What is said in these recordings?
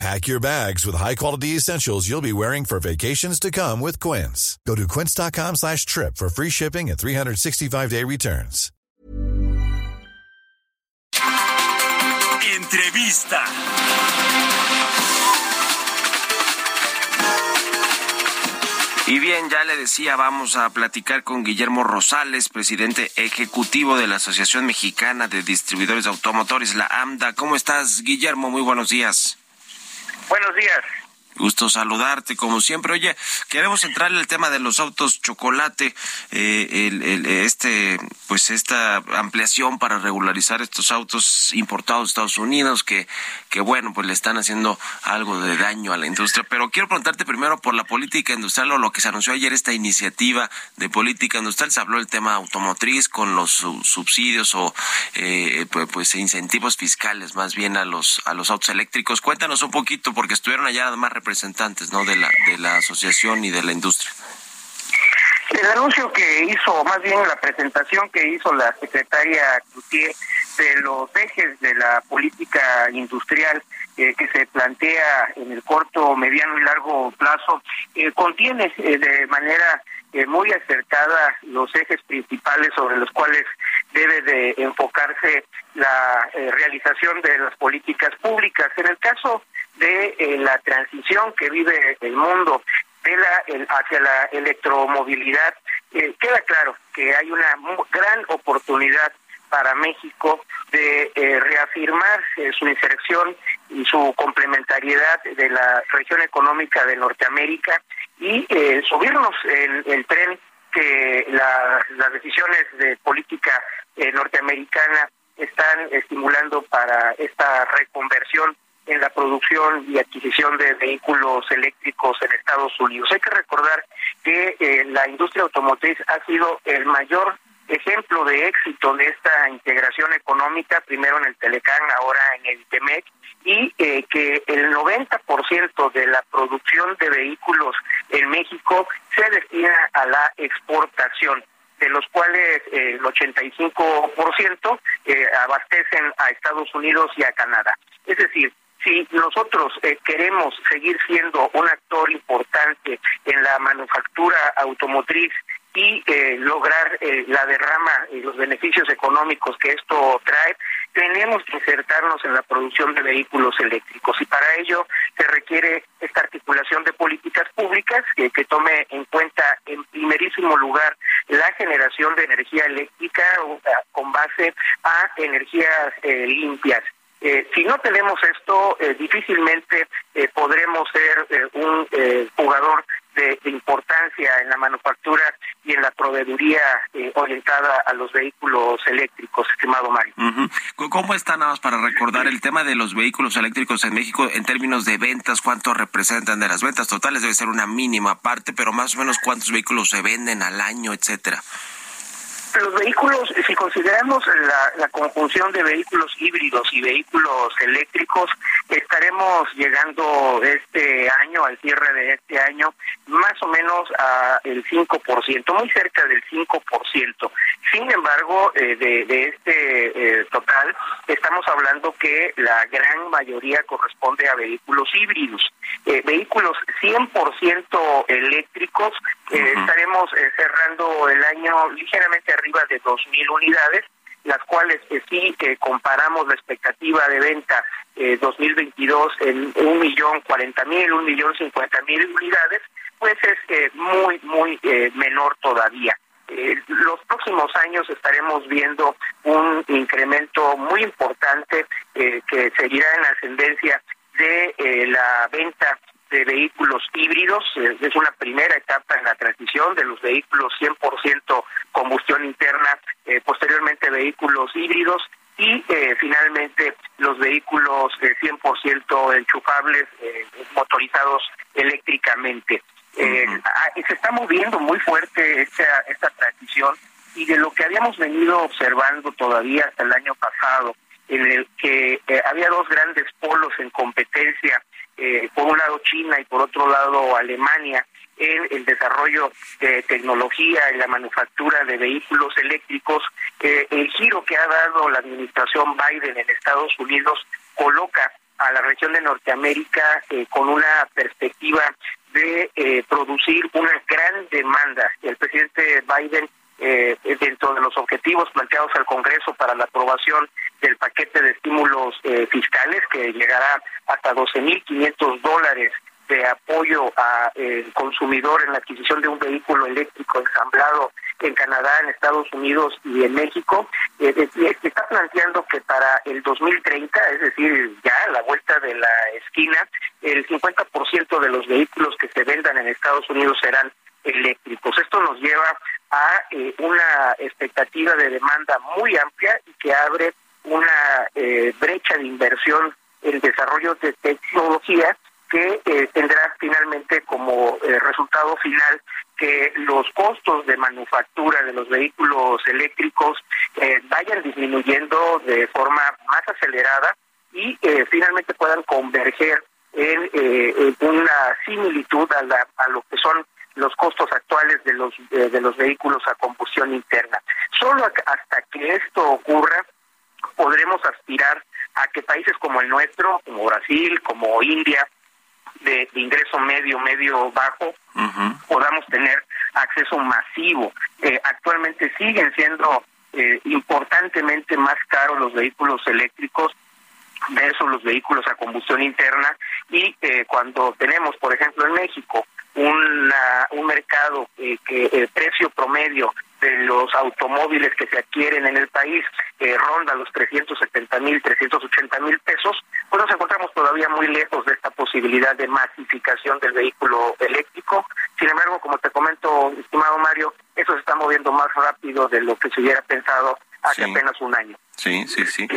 Pack your bags with high-quality essentials you'll be wearing for vacations to come with Quince. Go to quince.com slash trip for free shipping and 365-day returns. Entrevista. Y bien, ya le decía, vamos a platicar con Guillermo Rosales, presidente ejecutivo de la Asociación Mexicana de Distribuidores Automotores, la AMDA. ¿Cómo estás, Guillermo? Muy buenos días. Buenos días. Gusto saludarte, como siempre. Oye, queremos entrar en el tema de los autos chocolate, eh, el, este, pues esta ampliación para regularizar estos autos importados de Estados Unidos, que, que bueno, pues le están haciendo algo de daño a la industria. Pero quiero preguntarte primero por la política industrial o lo que se anunció ayer, esta iniciativa de política industrial. Se habló del tema automotriz con los subsidios o eh, pues, pues, incentivos fiscales más bien a los, a los autos eléctricos. Cuéntanos un poquito, porque estuvieron allá además representantes ¿no? de, la, de la asociación y de la industria. El anuncio que hizo, más bien la presentación que hizo la secretaria Cloutier de los ejes de la política industrial eh, que se plantea en el corto, mediano y largo plazo, eh, contiene eh, de manera muy acertada los ejes principales sobre los cuales debe de enfocarse la realización de las políticas públicas. En el caso de eh, la transición que vive el mundo de la hacia la electromovilidad, eh, queda claro que hay una gran oportunidad para México de eh, reafirmar su inserción y su complementariedad de la región económica de Norteamérica y subirnos el, el, tren que las decisiones de política norteamericana están estimulando para esta reconversión en la producción y adquisición de vehículos eléctricos en Estados Unidos. Hay que recordar que eh, la industria automotriz ha sido el mayor ejemplo de éxito de esta integración económica, primero en el Telecán, ahora en el TEMEC, y eh, que el 90% de la producción de vehículos en México se destina a la exportación de los cuales eh, el 85% eh, abastecen a Estados Unidos y a Canadá. Es decir, si nosotros eh, queremos seguir siendo un actor importante en la manufactura automotriz y eh, lograr eh, la derrama y los beneficios económicos que esto trae, tenemos que insertarnos en la producción de vehículos eléctricos y para ello se requiere esta articulación de políticas públicas que, que tome en cuenta en primerísimo lugar la generación de energía eléctrica con base a energías limpias eh, si no tenemos esto, eh, difícilmente eh, podremos ser un jugador de, importancia en la manufactura y en la proveeduría orientada a los vehículos eléctricos, estimado Mario. ¿Cómo está nada más para recordar el tema de los vehículos eléctricos en México en términos de ventas? ¿Cuánto representan de las ventas totales? Debe ser una mínima parte, pero más o menos cuántos vehículos se venden al año, etcétera. Los vehículos, si consideramos la, conjunción de vehículos híbridos y vehículos eléctricos, estaremos llegando este año, al cierre de este año, más o menos a el 5%, muy cerca del 5%. Sin embargo, eh, de, este eh, total, estamos hablando que la gran mayoría corresponde a vehículos híbridos. Eh, vehículos 100% eléctricos, estaremos cerrando el año ligeramente arriba de 2.000 unidades, las cuales sí que comparamos la expectativa de venta eh, 2022 en un millón cuarenta mil, un millón cincuenta mil unidades, pues es muy, muy eh, menor todavía. Eh, los próximos años estaremos viendo un incremento muy importante eh, que seguirá en ascendencia de la venta de vehículos híbridos. es una primera etapa en la transición de los vehículos 100% combustión interna, eh, posteriormente vehículos híbridos y eh, finalmente los vehículos 100% enchufables eh, motorizados eléctricamente. Ah, se está moviendo muy fuerte esta, esta transición y de lo que habíamos venido observando todavía hasta el año pasado, en el que eh, había dos grandes polos en competencia, eh, por un lado China y por otro lado Alemania, en el desarrollo de tecnología y la manufactura de vehículos eléctricos, eh, el giro que ha dado la administración Biden en Estados Unidos coloca a la región de Norteamérica con una perspectiva de producir una gran demanda. El presidente Biden eh, dentro de los objetivos planteados al Congreso para la aprobación del paquete de estímulos eh, fiscales que llegará hasta 12.500 dólares de apoyo al eh, consumidor en la adquisición de un vehículo eléctrico ensamblado en Canadá, en Estados Unidos y en México, eh, está planteando que para el 2030, es decir, ya a la vuelta de la esquina, el 50% de los vehículos que se vendan en Estados Unidos serán eléctricos. Esto nos lleva a eh, una expectativa de demanda muy amplia y que abre una eh, brecha de inversión en desarrollo de tecnología que eh, tendrá finalmente como resultado final que los costos de manufactura de los vehículos eléctricos vayan disminuyendo de forma más acelerada y finalmente puedan converger en, una similitud a, a lo que son los costos actuales de los eh, de los vehículos a combustión interna. Solo hasta que esto ocurra podremos aspirar a que países como el nuestro, como Brasil, como India, de, ingreso medio, medio bajo, podamos tener acceso masivo. Eh, actualmente siguen siendo eh, importantemente más caros los vehículos eléctricos versus los vehículos a combustión interna y cuando tenemos, por ejemplo, en México, una, un mercado eh, que el precio promedio de los automóviles que se adquieren en el país eh, ronda los 370 mil, 380 mil pesos, pues nos encontramos todavía muy lejos de esta posibilidad de masificación del vehículo eléctrico. Sin embargo, como te comento, estimado Mario, eso se está moviendo más rápido de lo que se hubiera pensado hace apenas un año. Sí, sí, sí.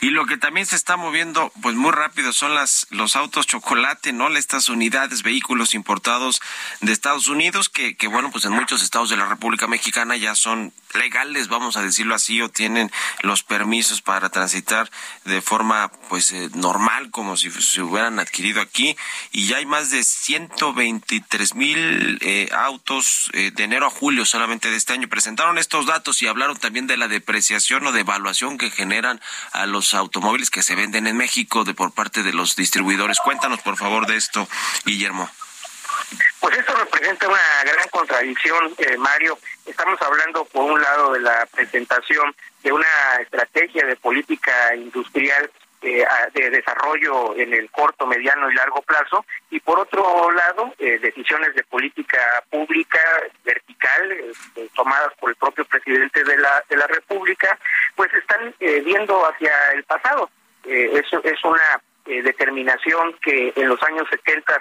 Y lo que también se está moviendo pues muy rápido son las los autos chocolate, ¿no? Estas unidades, vehículos importados de Estados Unidos que, que bueno, pues en muchos estados de la República Mexicana ya son legales, vamos a decirlo así, o tienen los permisos para transitar de forma pues eh, normal como si se hubieran adquirido aquí y ya hay más de 123 mil eh, autos eh, de enero a julio solamente de este año. Presentaron estos datos y hablaron también de la depreciación o devaluación que generan a los automóviles que se venden en México de por parte de los distribuidores. Cuéntanos por favor de esto, Guillermo. Pues esto representa una gran contradicción, eh, Mario. Estamos hablando, por un lado, de la presentación de una estrategia de política industrial eh, de desarrollo en el corto, mediano y largo plazo, y por otro lado, eh, decisiones de política pública vertical eh, tomadas por el propio presidente de la, de la República, pues están viendo hacia el pasado. eso es una determinación que en los años 70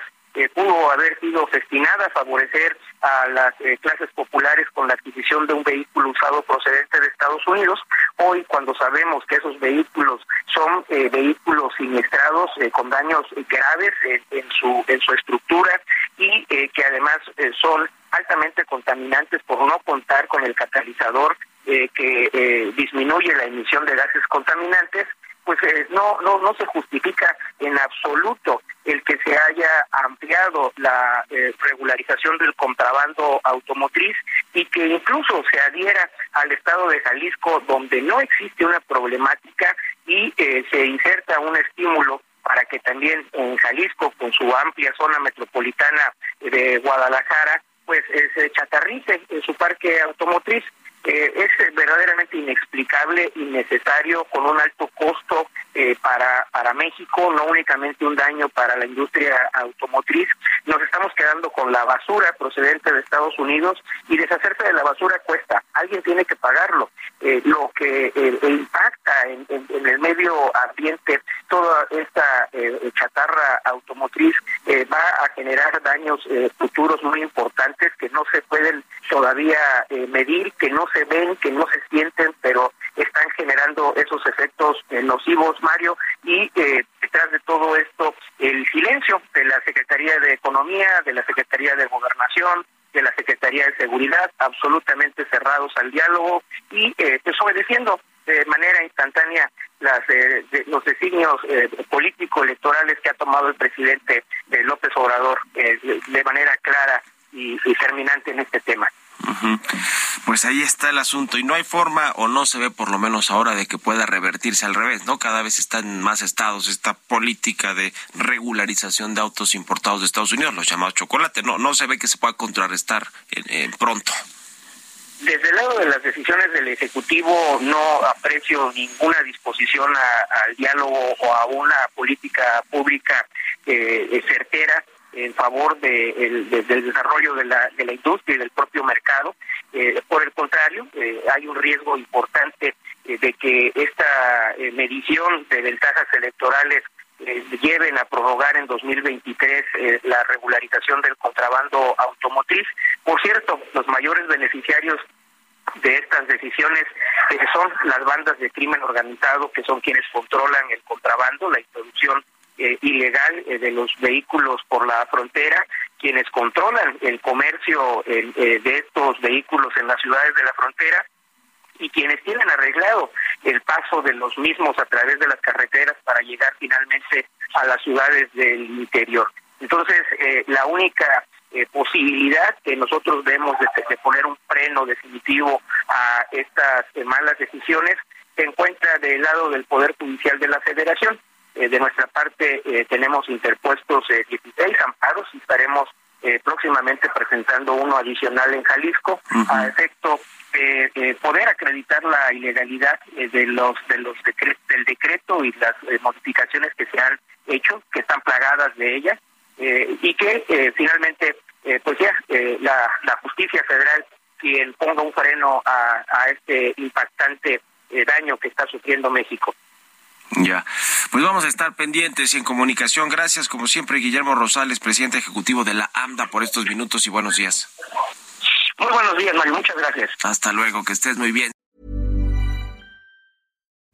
pudo haber sido destinada a favorecer a las eh, clases populares con la adquisición de un vehículo usado procedente de Estados Unidos. Hoy, cuando sabemos que esos vehículos son eh, vehículos siniestrados eh, con daños graves en, su en su estructura y que además son altamente contaminantes por no contar con el catalizador que disminuye la emisión de gases contaminantes, pues eh, no, no, no se justifica en absoluto el que se haya ampliado la eh, regularización del contrabando automotriz y que incluso se adhiera al estado de Jalisco donde no existe una problemática y eh, se inserta un estímulo para que también en Jalisco, con su amplia zona metropolitana de Guadalajara, pues se chatarrice en su parque automotriz. Eh, es verdaderamente inexplicable, innecesario, con un alto costo eh, para, para México, no únicamente un daño para la industria automotriz. Nos estamos quedando con la basura procedente de Estados Unidos y deshacerse de la basura cuesta. Alguien tiene que pagarlo. Eh, lo que impacta en, el medio ambiente, toda esta chatarra automotriz va a generar daños futuros muy importantes que no se pueden todavía medir, que no se ven, que no se sienten, pero están generando esos efectos eh, nocivos, Mario, y eh, detrás de todo esto el silencio de la Secretaría de Economía, de la Secretaría de Gobernación, de la Secretaría de seguridad, absolutamente cerrados al diálogo. Y eh, desobedeciendo de manera instantánea las, eh, los designios eh, político-electorales que ha tomado el presidente López Obrador de manera clara y, terminante en este tema. Pues ahí está el asunto y no hay forma o no se ve por lo menos ahora de que pueda revertirse al revés, ¿no? Cada vez está en más estados esta política de regularización de autos importados de Estados Unidos, los llamados chocolate, no no se ve que se pueda contrarrestar pronto. Desde el lado de las decisiones del Ejecutivo no aprecio ninguna disposición al diálogo o a una política pública eh, certera en favor del desarrollo de la, de la industria y del propio mercado. Eh, por el contrario, eh, hay un riesgo importante eh, de que esta medición de ventajas electorales lleven a prorrogar en 2023 la regularización del contrabando automotriz. Por cierto, los mayores beneficiarios de estas decisiones son las bandas de crimen organizado, que son quienes controlan el contrabando, la introducción eh, ilegal eh, de los vehículos por la frontera, quienes controlan el comercio eh, de estos vehículos en las ciudades de la frontera y quienes tienen arreglado el paso de los mismos a través de las carreteras para llegar finalmente a las ciudades del interior. Entonces, la única posibilidad que nosotros vemos de, poner un freno definitivo a estas malas decisiones se encuentra del lado del Poder Judicial de la Federación. Eh, de nuestra parte eh, tenemos interpuestos 16 eh, amparos y estaremos próximamente presentando uno adicional en Jalisco a efecto de poder acreditar la ilegalidad de los de los del decreto y las modificaciones que se han hecho, que están plagadas de ellas y que finalmente pues ya la, la justicia federal quien ponga un freno a, a este impactante daño que está sufriendo México. Ya, pues vamos a estar pendientes y en comunicación. Gracias, como siempre, Guillermo Rosales, presidente ejecutivo de la AMDA, por estos minutos y buenos días. Muy buenos días, Mario. Muchas gracias. Hasta luego, que estés muy bien.